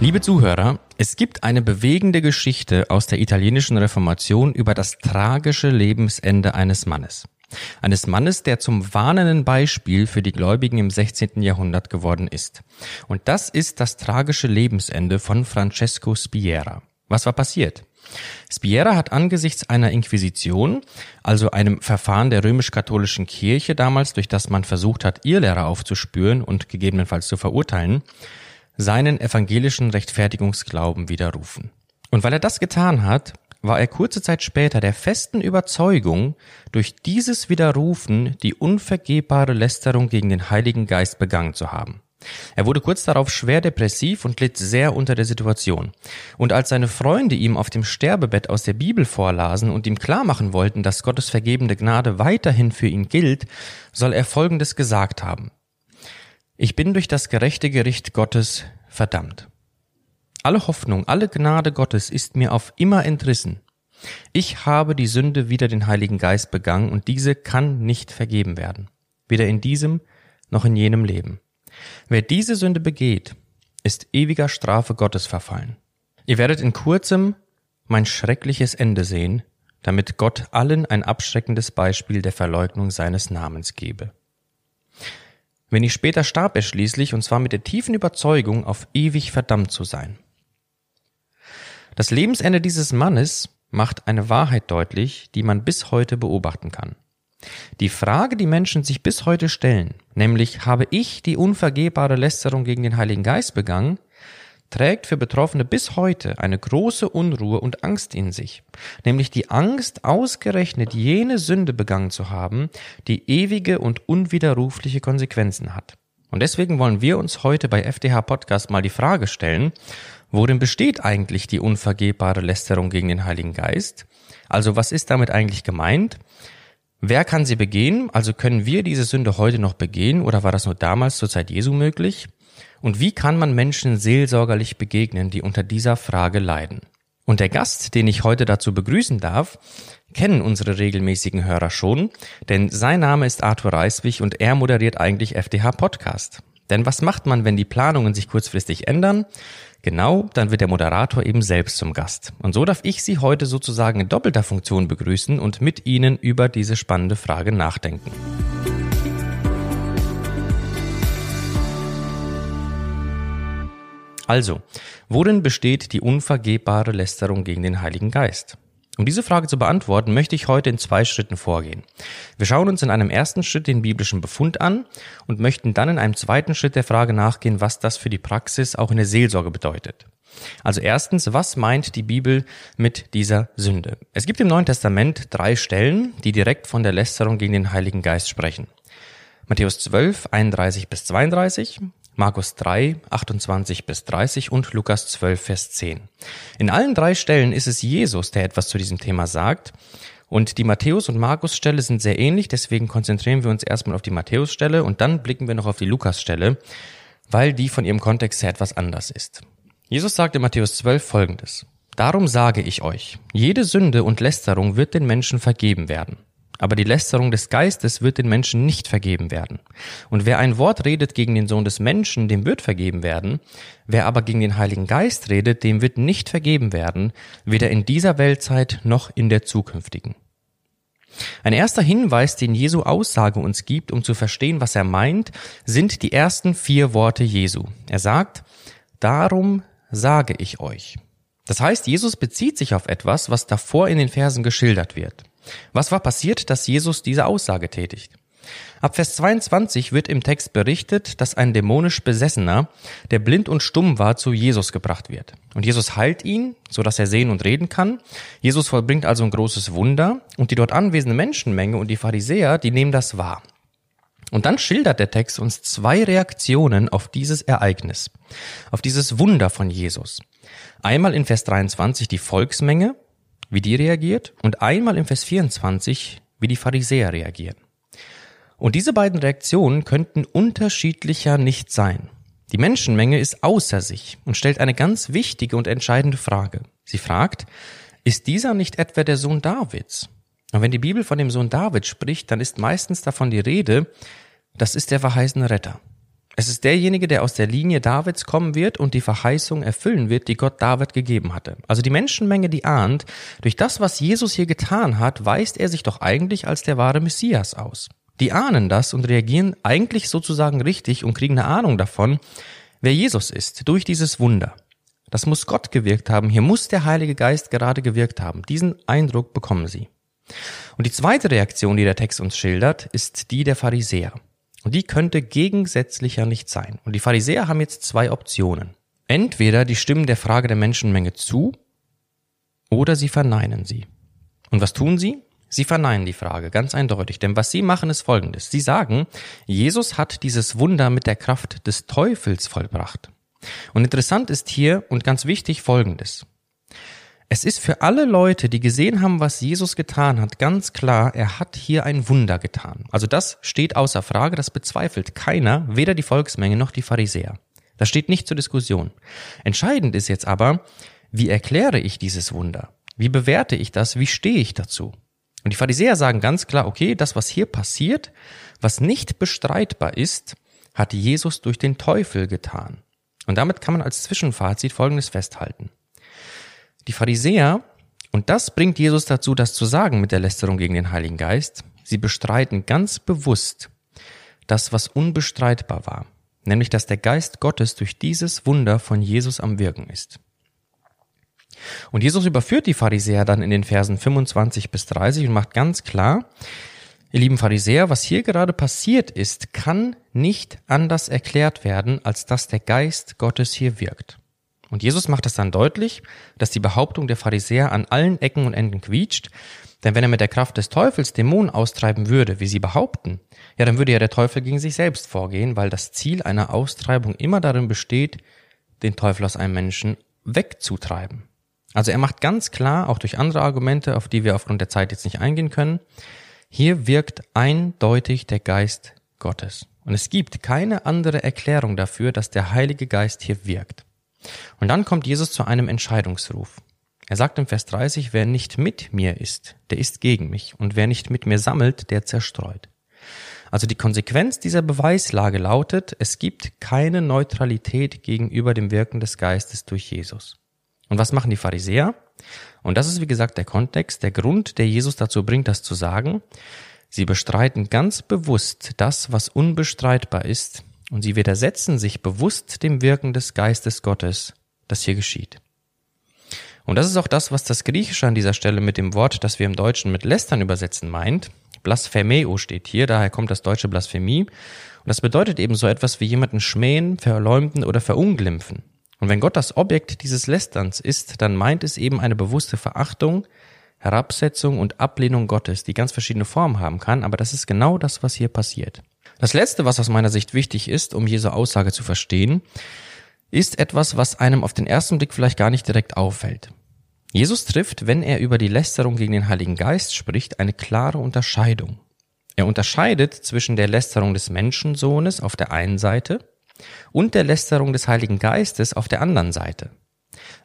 Liebe Zuhörer, es gibt eine bewegende Geschichte aus der italienischen Reformation über das tragische Lebensende eines Mannes. Eines Mannes, der zum warnenden Beispiel für die Gläubigen im 16. Jahrhundert geworden ist. Und das ist das tragische Lebensende von Francesco Spiera. Was war passiert? Spiera hat angesichts einer Inquisition, also einem Verfahren der römisch-katholischen Kirche damals, durch das man versucht hat, Irrlehrer aufzuspüren und gegebenenfalls zu verurteilen, seinen evangelischen Rechtfertigungsglauben widerrufen. Und weil er das getan hat, war er kurze Zeit später der festen Überzeugung, durch dieses Widerrufen die unvergebbare Lästerung gegen den Heiligen Geist begangen zu haben. Er wurde kurz darauf schwer depressiv und litt sehr unter der Situation. Und als seine Freunde ihm auf dem Sterbebett aus der Bibel vorlasen und ihm klarmachen wollten, dass Gottes vergebende Gnade weiterhin für ihn gilt, soll er Folgendes gesagt haben. Ich bin durch das gerechte Gericht Gottes verdammt. Alle Hoffnung, alle Gnade Gottes ist mir auf immer entrissen. Ich habe die Sünde wider den Heiligen Geist begangen und diese kann nicht vergeben werden. Weder in diesem noch in jenem Leben. Wer diese Sünde begeht, ist ewiger Strafe Gottes verfallen. Ihr werdet in kurzem mein schreckliches Ende sehen, damit Gott allen ein abschreckendes Beispiel der Verleugnung seines Namens gebe. Wenig später starb er schließlich, und zwar mit der tiefen Überzeugung, auf ewig verdammt zu sein. Das Lebensende dieses Mannes macht eine Wahrheit deutlich, die man bis heute beobachten kann. Die Frage, die Menschen sich bis heute stellen, nämlich habe ich die unvergehbare Lästerung gegen den Heiligen Geist begangen, trägt für Betroffene bis heute eine große Unruhe und Angst in sich, nämlich die Angst, ausgerechnet jene Sünde begangen zu haben, die ewige und unwiderrufliche Konsequenzen hat. Und deswegen wollen wir uns heute bei FDH Podcast mal die Frage stellen, worin besteht eigentlich die unvergebbare Lästerung gegen den Heiligen Geist? Also was ist damit eigentlich gemeint? Wer kann sie begehen? Also können wir diese Sünde heute noch begehen oder war das nur damals zur Zeit Jesu möglich? Und wie kann man Menschen seelsorgerlich begegnen, die unter dieser Frage leiden? Und der Gast, den ich heute dazu begrüßen darf, kennen unsere regelmäßigen Hörer schon, denn sein Name ist Arthur Reiswig und er moderiert eigentlich FDH Podcast. Denn was macht man, wenn die Planungen sich kurzfristig ändern? Genau, dann wird der Moderator eben selbst zum Gast. Und so darf ich Sie heute sozusagen in doppelter Funktion begrüßen und mit Ihnen über diese spannende Frage nachdenken. Also, worin besteht die unvergebbare Lästerung gegen den Heiligen Geist? Um diese Frage zu beantworten, möchte ich heute in zwei Schritten vorgehen. Wir schauen uns in einem ersten Schritt den biblischen Befund an und möchten dann in einem zweiten Schritt der Frage nachgehen, was das für die Praxis auch in der Seelsorge bedeutet. Also erstens, was meint die Bibel mit dieser Sünde? Es gibt im Neuen Testament drei Stellen, die direkt von der Lästerung gegen den Heiligen Geist sprechen. Matthäus 12, 31 bis 32, Markus 3, 28 bis 30 und Lukas 12, Vers 10. In allen drei Stellen ist es Jesus, der etwas zu diesem Thema sagt. Und die Matthäus- und Markus-Stelle sind sehr ähnlich, deswegen konzentrieren wir uns erstmal auf die Matthäus-Stelle und dann blicken wir noch auf die Lukas-Stelle, weil die von ihrem Kontext her etwas anders ist. Jesus sagt in Matthäus 12 folgendes. Darum sage ich euch, jede Sünde und Lästerung wird den Menschen vergeben werden. Aber die Lästerung des Geistes wird den Menschen nicht vergeben werden. Und wer ein Wort redet gegen den Sohn des Menschen, dem wird vergeben werden. Wer aber gegen den Heiligen Geist redet, dem wird nicht vergeben werden, weder in dieser Weltzeit noch in der zukünftigen. Ein erster Hinweis, den Jesu Aussage uns gibt, um zu verstehen, was er meint, sind die ersten vier Worte Jesu. Er sagt, darum sage ich euch. Das heißt, Jesus bezieht sich auf etwas, was davor in den Versen geschildert wird. Was war passiert, dass Jesus diese Aussage tätigt? Ab Vers 22 wird im Text berichtet, dass ein dämonisch Besessener, der blind und stumm war, zu Jesus gebracht wird. Und Jesus heilt ihn, so dass er sehen und reden kann. Jesus vollbringt also ein großes Wunder und die dort anwesende Menschenmenge und die Pharisäer, die nehmen das wahr. Und dann schildert der Text uns zwei Reaktionen auf dieses Ereignis, auf dieses Wunder von Jesus. Einmal in Vers 23 die Volksmenge, wie die reagiert und einmal im Vers 24, wie die Pharisäer reagieren. Und diese beiden Reaktionen könnten unterschiedlicher nicht sein. Die Menschenmenge ist außer sich und stellt eine ganz wichtige und entscheidende Frage. Sie fragt, ist dieser nicht etwa der Sohn Davids? Und wenn die Bibel von dem Sohn David spricht, dann ist meistens davon die Rede, das ist der verheißene Retter. Es ist derjenige, der aus der Linie Davids kommen wird und die Verheißung erfüllen wird, die Gott David gegeben hatte. Also die Menschenmenge, die ahnt, durch das, was Jesus hier getan hat, weist er sich doch eigentlich als der wahre Messias aus. Die ahnen das und reagieren eigentlich sozusagen richtig und kriegen eine Ahnung davon, wer Jesus ist, durch dieses Wunder. Das muss Gott gewirkt haben, hier muss der Heilige Geist gerade gewirkt haben. Diesen Eindruck bekommen sie. Und die zweite Reaktion, die der Text uns schildert, ist die der Pharisäer. Und die könnte gegensätzlicher nicht sein. Und die Pharisäer haben jetzt zwei Optionen. Entweder die stimmen der Frage der Menschenmenge zu oder sie verneinen sie. Und was tun sie? Sie verneinen die Frage, ganz eindeutig. Denn was sie machen, ist folgendes. Sie sagen, Jesus hat dieses Wunder mit der Kraft des Teufels vollbracht. Und interessant ist hier und ganz wichtig folgendes. Es ist für alle Leute, die gesehen haben, was Jesus getan hat, ganz klar, er hat hier ein Wunder getan. Also das steht außer Frage, das bezweifelt keiner, weder die Volksmenge noch die Pharisäer. Das steht nicht zur Diskussion. Entscheidend ist jetzt aber, wie erkläre ich dieses Wunder? Wie bewerte ich das? Wie stehe ich dazu? Und die Pharisäer sagen ganz klar, okay, das, was hier passiert, was nicht bestreitbar ist, hat Jesus durch den Teufel getan. Und damit kann man als Zwischenfazit Folgendes festhalten. Die Pharisäer, und das bringt Jesus dazu, das zu sagen mit der Lästerung gegen den Heiligen Geist, sie bestreiten ganz bewusst das, was unbestreitbar war, nämlich dass der Geist Gottes durch dieses Wunder von Jesus am Wirken ist. Und Jesus überführt die Pharisäer dann in den Versen 25 bis 30 und macht ganz klar, ihr lieben Pharisäer, was hier gerade passiert ist, kann nicht anders erklärt werden, als dass der Geist Gottes hier wirkt. Und Jesus macht es dann deutlich, dass die Behauptung der Pharisäer an allen Ecken und Enden quietscht, denn wenn er mit der Kraft des Teufels Dämonen austreiben würde, wie sie behaupten, ja, dann würde ja der Teufel gegen sich selbst vorgehen, weil das Ziel einer Austreibung immer darin besteht, den Teufel aus einem Menschen wegzutreiben. Also er macht ganz klar, auch durch andere Argumente, auf die wir aufgrund der Zeit jetzt nicht eingehen können, hier wirkt eindeutig der Geist Gottes. Und es gibt keine andere Erklärung dafür, dass der Heilige Geist hier wirkt. Und dann kommt Jesus zu einem Entscheidungsruf. Er sagt im Vers 30, wer nicht mit mir ist, der ist gegen mich, und wer nicht mit mir sammelt, der zerstreut. Also die Konsequenz dieser Beweislage lautet, es gibt keine Neutralität gegenüber dem Wirken des Geistes durch Jesus. Und was machen die Pharisäer? Und das ist wie gesagt der Kontext, der Grund, der Jesus dazu bringt, das zu sagen. Sie bestreiten ganz bewusst das, was unbestreitbar ist, und sie widersetzen sich bewusst dem Wirken des Geistes Gottes, das hier geschieht. Und das ist auch das, was das Griechische an dieser Stelle mit dem Wort, das wir im Deutschen mit lästern übersetzen meint. Blasphemeo steht hier, daher kommt das deutsche Blasphemie. Und das bedeutet eben so etwas wie jemanden schmähen, verleumden oder verunglimpfen. Und wenn Gott das Objekt dieses Lästerns ist, dann meint es eben eine bewusste Verachtung, Herabsetzung und Ablehnung Gottes, die ganz verschiedene Formen haben kann, aber das ist genau das, was hier passiert. Das Letzte, was aus meiner Sicht wichtig ist, um Jesu Aussage zu verstehen, ist etwas, was einem auf den ersten Blick vielleicht gar nicht direkt auffällt. Jesus trifft, wenn er über die Lästerung gegen den Heiligen Geist spricht, eine klare Unterscheidung. Er unterscheidet zwischen der Lästerung des Menschensohnes auf der einen Seite und der Lästerung des Heiligen Geistes auf der anderen Seite.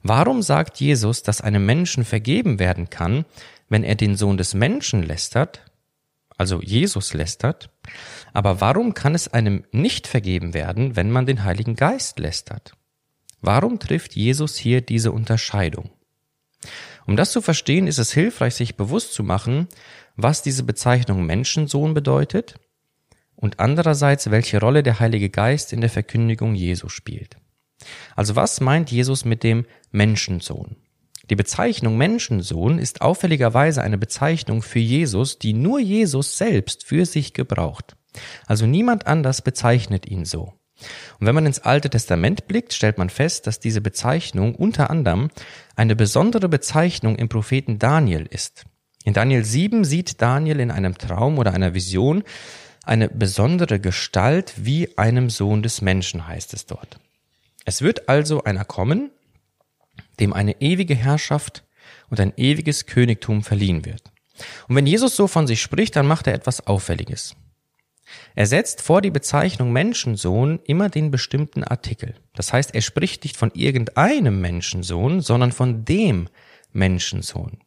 Warum sagt Jesus, dass einem Menschen vergeben werden kann, wenn er den Sohn des Menschen lästert, also Jesus lästert, aber warum kann es einem nicht vergeben werden, wenn man den Heiligen Geist lästert? Warum trifft Jesus hier diese Unterscheidung? Um das zu verstehen, ist es hilfreich, sich bewusst zu machen, was diese Bezeichnung Menschensohn bedeutet und andererseits, welche Rolle der Heilige Geist in der Verkündigung Jesu spielt. Also was meint Jesus mit dem Menschensohn? Die Bezeichnung Menschensohn ist auffälligerweise eine Bezeichnung für Jesus, die nur Jesus selbst für sich gebraucht. Also niemand anders bezeichnet ihn so. Und wenn man ins Alte Testament blickt, stellt man fest, dass diese Bezeichnung unter anderem eine besondere Bezeichnung im Propheten Daniel ist. In Daniel 7 sieht Daniel in einem Traum oder einer Vision eine besondere Gestalt wie einem Sohn des Menschen, heißt es dort. Es wird also einer kommen, dem eine ewige Herrschaft und ein ewiges Königtum verliehen wird. Und wenn Jesus so von sich spricht, dann macht er etwas Auffälliges. Er setzt vor die Bezeichnung Menschensohn immer den bestimmten Artikel. Das heißt, er spricht nicht von irgendeinem Menschensohn, sondern von dem Menschensohn.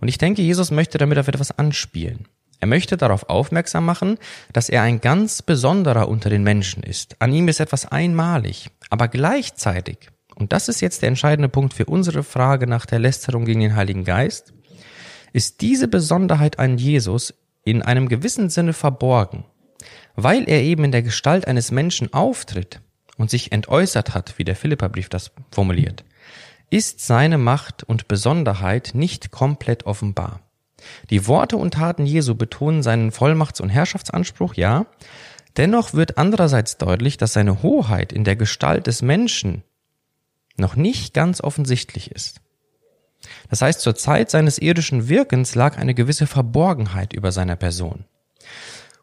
Und ich denke, Jesus möchte damit auf etwas anspielen. Er möchte darauf aufmerksam machen, dass er ein ganz besonderer unter den Menschen ist. An ihm ist etwas einmalig, aber gleichzeitig, und das ist jetzt der entscheidende Punkt für unsere Frage nach der Lästerung gegen den Heiligen Geist, ist diese Besonderheit an Jesus in einem gewissen Sinne verborgen, weil er eben in der Gestalt eines Menschen auftritt und sich entäußert hat, wie der Philipperbrief das formuliert, ist seine Macht und Besonderheit nicht komplett offenbar. Die Worte und Taten Jesu betonen seinen Vollmachts- und Herrschaftsanspruch, ja, dennoch wird andererseits deutlich, dass seine Hoheit in der Gestalt des Menschen noch nicht ganz offensichtlich ist. Das heißt, zur Zeit seines irdischen Wirkens lag eine gewisse Verborgenheit über seiner Person.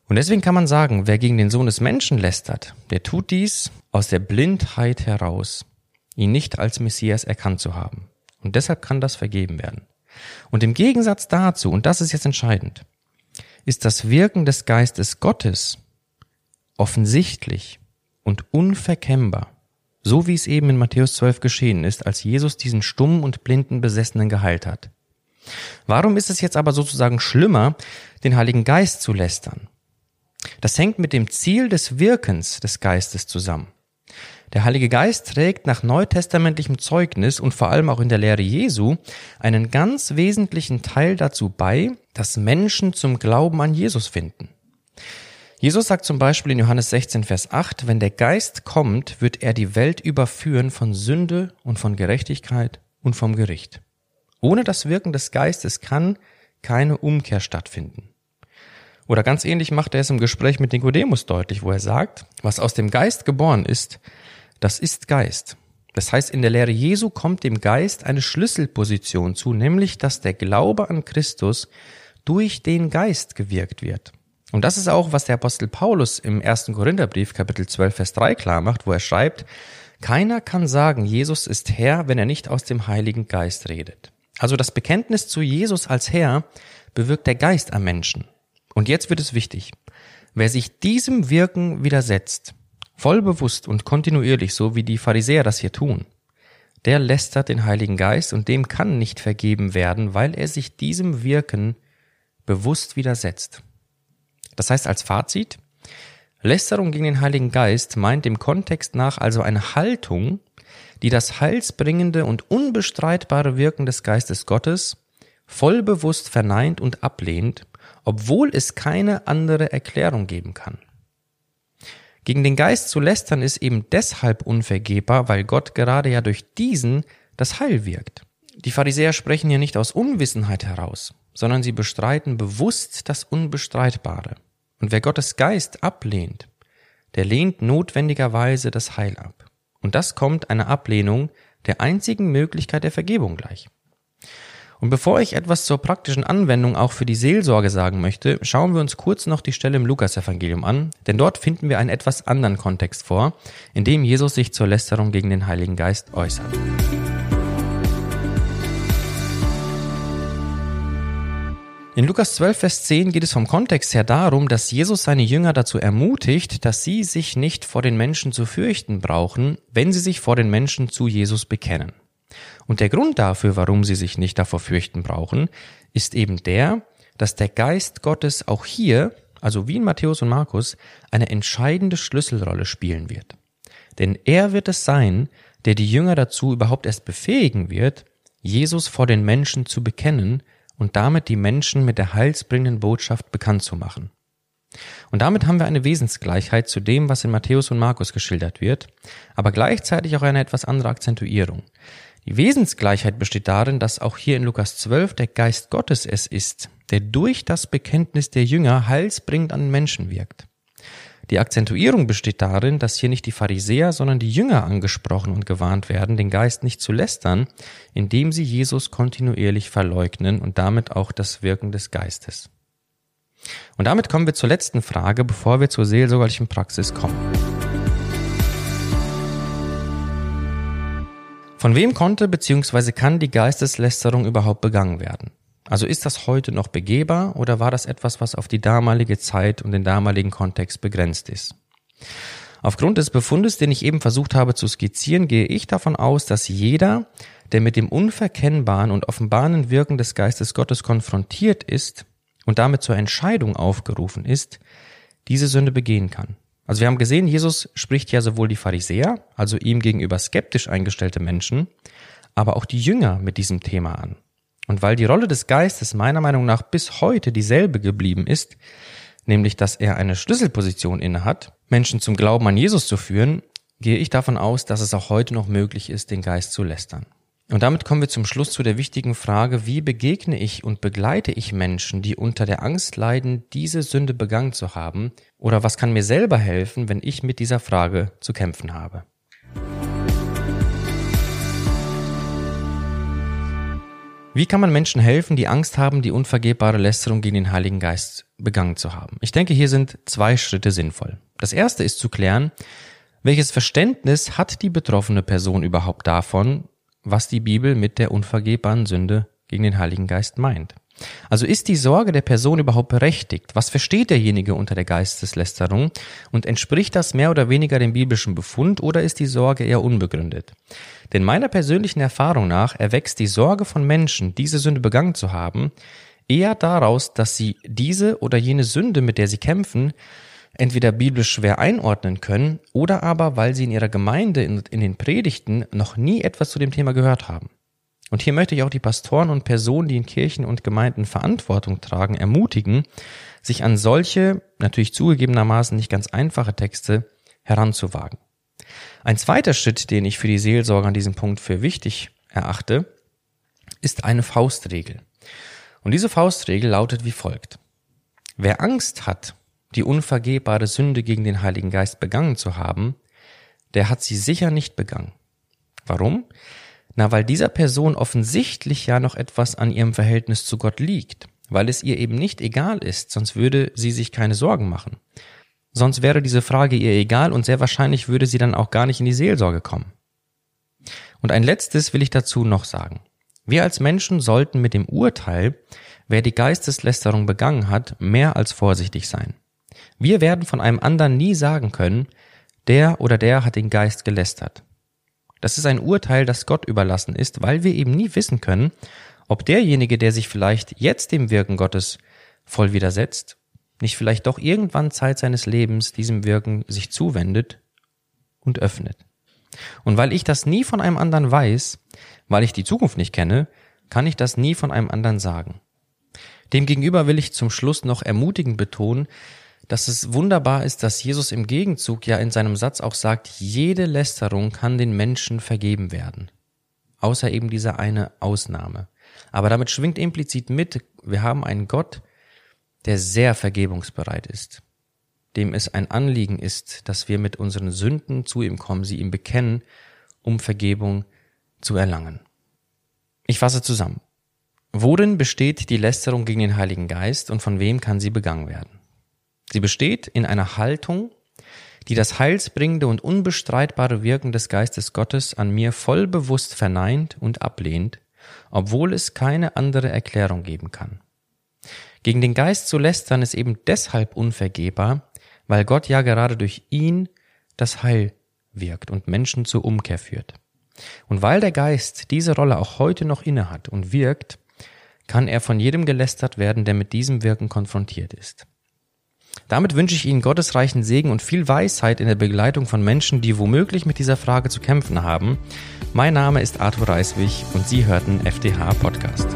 Und deswegen kann man sagen, wer gegen den Sohn des Menschen lästert, der tut dies aus der Blindheit heraus, ihn nicht als Messias erkannt zu haben. Und deshalb kann das vergeben werden. Und im Gegensatz dazu, und das ist jetzt entscheidend, ist das Wirken des Geistes Gottes offensichtlich und unverkennbar, so wie es eben in Matthäus 12 geschehen ist, als Jesus diesen stummen und blinden Besessenen geheilt hat. Warum ist es jetzt aber sozusagen schlimmer, den Heiligen Geist zu lästern? Das hängt mit dem Ziel des Wirkens des Geistes zusammen. Der Heilige Geist trägt nach neutestamentlichem Zeugnis und vor allem auch in der Lehre Jesu einen ganz wesentlichen Teil dazu bei, dass Menschen zum Glauben an Jesus finden. Jesus sagt zum Beispiel in Johannes 16, Vers 8, wenn der Geist kommt, wird er die Welt überführen von Sünde und von Gerechtigkeit und vom Gericht. Ohne das Wirken des Geistes kann keine Umkehr stattfinden. Oder ganz ähnlich macht er es im Gespräch mit Nikodemus deutlich, wo er sagt, was aus dem Geist geboren ist, das ist Geist. Das heißt, in der Lehre Jesu kommt dem Geist eine Schlüsselposition zu, nämlich dass der Glaube an Christus durch den Geist gewirkt wird. Und das ist auch, was der Apostel Paulus im ersten Korintherbrief Kapitel 12 Vers 3 klar macht, wo er schreibt, keiner kann sagen, Jesus ist Herr, wenn er nicht aus dem Heiligen Geist redet. Also das Bekenntnis zu Jesus als Herr bewirkt der Geist am Menschen. Und jetzt wird es wichtig. Wer sich diesem Wirken widersetzt, voll bewusst und kontinuierlich, so wie die Pharisäer das hier tun, der lästert den Heiligen Geist und dem kann nicht vergeben werden, weil er sich diesem Wirken bewusst widersetzt. Das heißt als Fazit, Lästerung gegen den Heiligen Geist meint dem Kontext nach also eine Haltung, die das heilsbringende und unbestreitbare Wirken des Geistes Gottes voll bewusst verneint und ablehnt obwohl es keine andere Erklärung geben kann. Gegen den Geist zu lästern ist eben deshalb unvergebbar, weil Gott gerade ja durch diesen das Heil wirkt. Die Pharisäer sprechen hier nicht aus Unwissenheit heraus, sondern sie bestreiten bewusst das Unbestreitbare. Und wer Gottes Geist ablehnt, der lehnt notwendigerweise das Heil ab. Und das kommt einer Ablehnung der einzigen Möglichkeit der Vergebung gleich. Und bevor ich etwas zur praktischen Anwendung auch für die Seelsorge sagen möchte, schauen wir uns kurz noch die Stelle im Lukasevangelium an, denn dort finden wir einen etwas anderen Kontext vor, in dem Jesus sich zur Lästerung gegen den Heiligen Geist äußert. In Lukas 12, Vers 10 geht es vom Kontext her darum, dass Jesus seine Jünger dazu ermutigt, dass sie sich nicht vor den Menschen zu fürchten brauchen, wenn sie sich vor den Menschen zu Jesus bekennen. Und der Grund dafür, warum sie sich nicht davor fürchten brauchen, ist eben der, dass der Geist Gottes auch hier, also wie in Matthäus und Markus, eine entscheidende Schlüsselrolle spielen wird. Denn er wird es sein, der die Jünger dazu überhaupt erst befähigen wird, Jesus vor den Menschen zu bekennen und damit die Menschen mit der heilsbringenden Botschaft bekannt zu machen. Und damit haben wir eine Wesensgleichheit zu dem, was in Matthäus und Markus geschildert wird, aber gleichzeitig auch eine etwas andere Akzentuierung. Die Wesensgleichheit besteht darin, dass auch hier in Lukas 12 der Geist Gottes es ist, der durch das Bekenntnis der Jünger heilsbringend an Menschen wirkt. Die Akzentuierung besteht darin, dass hier nicht die Pharisäer, sondern die Jünger angesprochen und gewarnt werden, den Geist nicht zu lästern, indem sie Jesus kontinuierlich verleugnen und damit auch das Wirken des Geistes. Und damit kommen wir zur letzten Frage, bevor wir zur seelsorgerlichen Praxis kommen. Von wem konnte bzw. kann die Geisteslästerung überhaupt begangen werden? Also ist das heute noch begehbar oder war das etwas, was auf die damalige Zeit und den damaligen Kontext begrenzt ist? Aufgrund des Befundes, den ich eben versucht habe zu skizzieren, gehe ich davon aus, dass jeder, der mit dem unverkennbaren und offenbaren Wirken des Geistes Gottes konfrontiert ist und damit zur Entscheidung aufgerufen ist, diese Sünde begehen kann. Also wir haben gesehen, Jesus spricht ja sowohl die Pharisäer, also ihm gegenüber skeptisch eingestellte Menschen, aber auch die Jünger mit diesem Thema an. Und weil die Rolle des Geistes meiner Meinung nach bis heute dieselbe geblieben ist, nämlich dass er eine Schlüsselposition innehat, Menschen zum Glauben an Jesus zu führen, gehe ich davon aus, dass es auch heute noch möglich ist, den Geist zu lästern. Und damit kommen wir zum Schluss zu der wichtigen Frage, wie begegne ich und begleite ich Menschen, die unter der Angst leiden, diese Sünde begangen zu haben? Oder was kann mir selber helfen, wenn ich mit dieser Frage zu kämpfen habe? Wie kann man Menschen helfen, die Angst haben, die unvergebbare Lästerung gegen den Heiligen Geist begangen zu haben? Ich denke, hier sind zwei Schritte sinnvoll. Das erste ist zu klären, welches Verständnis hat die betroffene Person überhaupt davon, was die Bibel mit der unvergebbaren Sünde gegen den Heiligen Geist meint. Also ist die Sorge der Person überhaupt berechtigt? Was versteht derjenige unter der Geisteslästerung? Und entspricht das mehr oder weniger dem biblischen Befund oder ist die Sorge eher unbegründet? Denn meiner persönlichen Erfahrung nach erwächst die Sorge von Menschen, diese Sünde begangen zu haben, eher daraus, dass sie diese oder jene Sünde, mit der sie kämpfen, entweder biblisch schwer einordnen können oder aber, weil sie in ihrer Gemeinde in, in, den Predigten noch nie etwas zu dem Thema gehört haben. Und hier möchte ich auch die Pastoren und Personen, die in Kirchen und Gemeinden Verantwortung tragen, ermutigen, sich an solche, natürlich zugegebenermaßen nicht ganz einfache Texte heranzuwagen. Ein zweiter Schritt, den ich für die Seelsorge an diesem Punkt für wichtig erachte, ist eine Faustregel. Und diese Faustregel lautet wie folgt. Wer Angst hat, die unvergebbare Sünde gegen den Heiligen Geist begangen zu haben, der hat sie sicher nicht begangen. Warum? Na, weil dieser Person offensichtlich ja noch etwas an ihrem Verhältnis zu Gott liegt, weil es ihr eben nicht egal ist, sonst würde sie sich keine Sorgen machen. Sonst wäre diese Frage ihr egal und sehr wahrscheinlich würde sie dann auch gar nicht in die Seelsorge kommen. Und ein letztes will ich dazu noch sagen. Wir als Menschen sollten mit dem Urteil, wer die Geisteslästerung begangen hat, mehr als vorsichtig sein. Wir werden von einem anderen nie sagen können, der oder der hat den Geist gelästert. Das ist ein Urteil, das Gott überlassen ist, weil wir eben nie wissen können, ob derjenige, der sich vielleicht jetzt dem Wirken Gottes voll widersetzt, nicht vielleicht doch irgendwann Zeit seines Lebens diesem Wirken sich zuwendet und öffnet. Und weil ich das nie von einem anderen weiß, weil ich die Zukunft nicht kenne, kann ich das nie von einem anderen sagen. Demgegenüber will ich zum Schluss noch ermutigend betonen, dass es wunderbar ist, dass Jesus im Gegenzug ja in seinem Satz auch sagt, jede Lästerung kann den Menschen vergeben werden. Außer eben dieser eine Ausnahme. Aber damit schwingt implizit mit, wir haben einen Gott, der sehr vergebungsbereit ist, dem es ein Anliegen ist, dass wir mit unseren Sünden zu ihm kommen, sie ihm bekennen, um Vergebung zu erlangen. Ich fasse zusammen. Worin besteht die Lästerung gegen den Heiligen Geist und von wem kann sie begangen werden? Sie besteht in einer Haltung, die das heilsbringende und unbestreitbare Wirken des Geistes Gottes an mir voll bewusst verneint und ablehnt, obwohl es keine andere Erklärung geben kann. Gegen den Geist zu lästern ist eben deshalb unvergehbar, weil Gott ja gerade durch ihn das Heil wirkt und Menschen zur Umkehr führt. Und weil der Geist diese Rolle auch heute noch innehat und wirkt, kann er von jedem gelästert werden, der mit diesem Wirken konfrontiert ist. Damit wünsche ich Ihnen gottesreichen Segen und viel Weisheit in der Begleitung von Menschen, die womöglich mit dieser Frage zu kämpfen haben. Mein Name ist Arthur Reiswig und Sie hörten FDH Podcast.